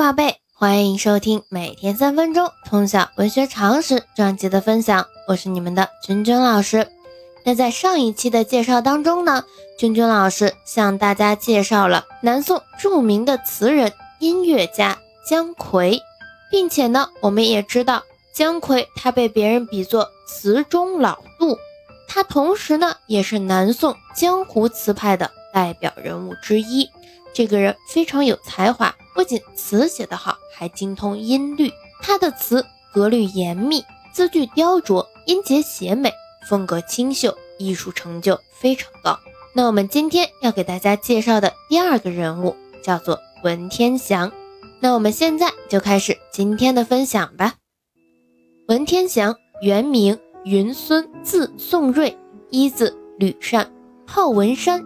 宝贝，欢迎收听每天三分钟通晓文学常识专辑的分享，我是你们的君君老师。那在上一期的介绍当中呢，君君老师向大家介绍了南宋著名的词人、音乐家姜夔，并且呢，我们也知道姜夔他被别人比作词中老杜，他同时呢也是南宋江湖词派的代表人物之一。这个人非常有才华。不仅词写得好，还精通音律。他的词格律严密，字句雕琢，音节写美，风格清秀，艺术成就非常高。那我们今天要给大家介绍的第二个人物叫做文天祥。那我们现在就开始今天的分享吧。文天祥原名云孙，字宋瑞，一字吕善，号文山，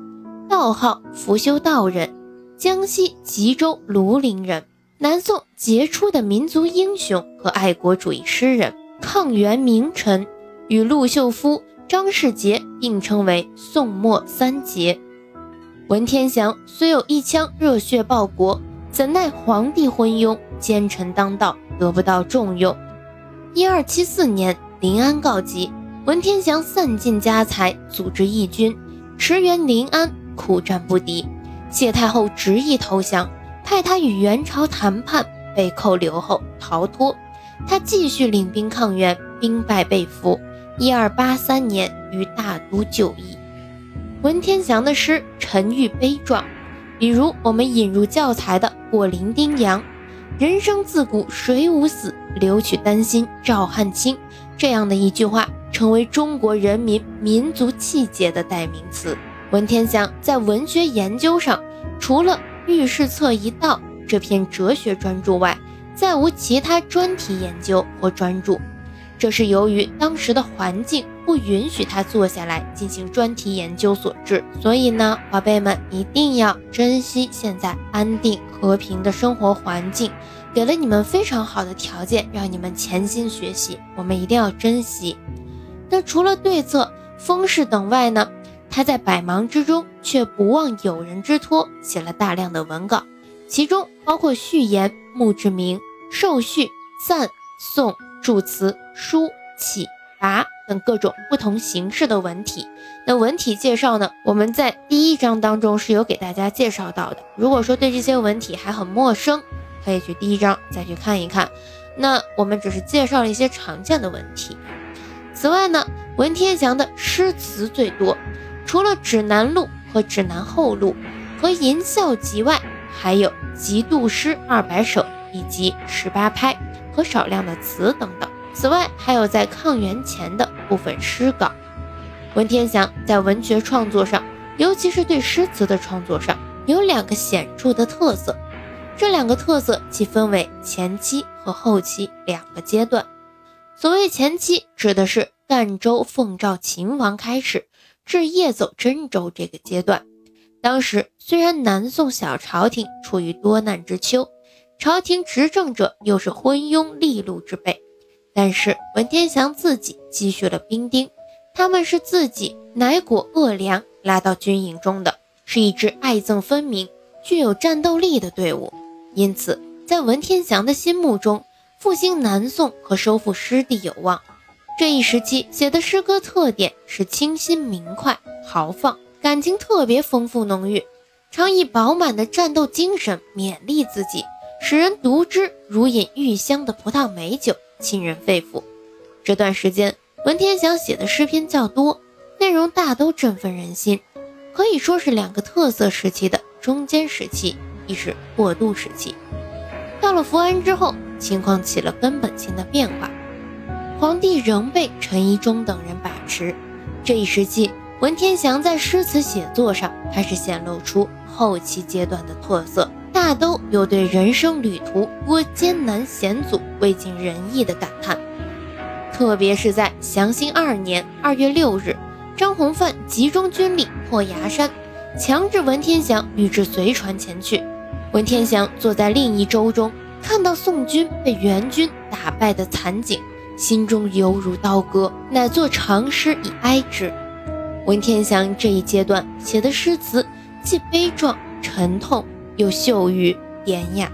道号福修道人。江西吉州庐陵人，南宋杰出的民族英雄和爱国主义诗人，抗元名臣，与陆秀夫、张世杰并称为宋末三杰。文天祥虽有一腔热血报国，怎奈皇帝昏庸，奸臣当道，得不到重用。一二七四年，临安告急，文天祥散尽家财，组织义军，驰援临安，苦战不敌。谢太后执意投降，派他与元朝谈判，被扣留后逃脱。他继续领兵抗元，兵败被俘。一二八三年于大都就义。文天祥的诗沉郁悲壮，比如我们引入教材的《过零丁洋》：“人生自古谁无死，留取丹心照汗青。”这样的一句话，成为中国人民民族气节的代名词。文天祥在文学研究上，除了《御史册一道》这篇哲学专著外，再无其他专题研究或专著。这是由于当时的环境不允许他坐下来进行专题研究所致。所以呢，宝贝们一定要珍惜现在安定和平的生活环境，给了你们非常好的条件，让你们潜心学习，我们一定要珍惜。那除了对策、风势等外呢？他在百忙之中，却不忘友人之托，写了大量的文稿，其中包括序言、墓志铭、授序、赞颂、祝词、书启答等各种不同形式的文体。那文体介绍呢？我们在第一章当中是有给大家介绍到的。如果说对这些文体还很陌生，可以去第一章再去看一看。那我们只是介绍了一些常见的文体。此外呢，文天祥的诗词最多。除了《指南录》和《指南后录》和《吟啸集》外，还有《集杜诗二百首》以及十八拍和少量的词等等。此外，还有在抗元前的部分诗稿。文天祥在文学创作上，尤其是对诗词的创作上，有两个显著的特色。这两个特色即分为前期和后期两个阶段。所谓前期，指的是赣州奉诏秦王开始。至夜走真州这个阶段，当时虽然南宋小朝廷处于多难之秋，朝廷执政者又是昏庸利禄之辈，但是文天祥自己积蓄了兵丁，他们是自己乃果恶粮拉到军营中的，是一支爱憎分明、具有战斗力的队伍。因此，在文天祥的心目中，复兴南宋和收复失地有望。这一时期写的诗歌特点是清新明快、豪放，感情特别丰富浓郁，常以饱满的战斗精神勉励自己，使人读之如饮玉香的葡萄美酒，沁人肺腑。这段时间，文天祥写的诗篇较多，内容大都振奋人心，可以说是两个特色时期的中间时期，亦是过渡时期。到了福安之后，情况起了根本性的变化。皇帝仍被陈宜中等人把持。这一时期，文天祥在诗词写作上开始显露出后期阶段的特色，大都有对人生旅途多艰难险阻、未尽人意的感叹。特别是在祥兴二年二月六日，张弘范集中军力破崖山，强制文天祥与之随船前去。文天祥坐在另一舟中，看到宋军被元军打败的惨景。心中犹如刀割，乃作长诗以哀之。文天祥这一阶段写的诗词，既悲壮沉痛，又秀于典雅。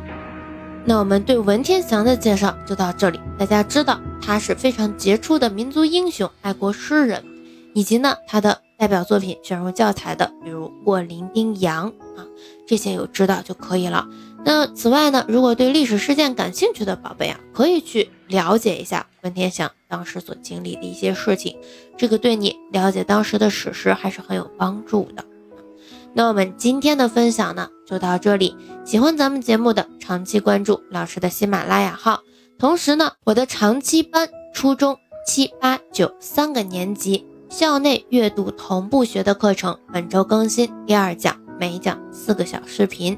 那我们对文天祥的介绍就到这里。大家知道他是非常杰出的民族英雄、爱国诗人，以及呢他的代表作品选入教材的，比如《过零丁洋》啊，这些有知道就可以了。那此外呢，如果对历史事件感兴趣的宝贝啊，可以去了解一下文天祥当时所经历的一些事情，这个对你了解当时的史实还是很有帮助的。那我们今天的分享呢，就到这里。喜欢咱们节目的，长期关注老师的喜马拉雅号。同时呢，我的长期班初中七八九三个年级校内阅读同步学的课程，本周更新第二讲，每一讲四个小视频。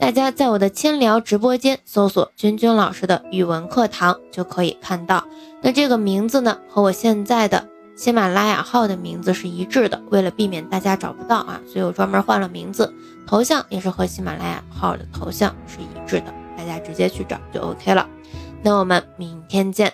大家在我的千聊直播间搜索“君君老师的语文课堂”就可以看到。那这个名字呢，和我现在的。喜马拉雅号的名字是一致的，为了避免大家找不到啊，所以我专门换了名字，头像也是和喜马拉雅号的头像是一致的，大家直接去找就 OK 了。那我们明天见。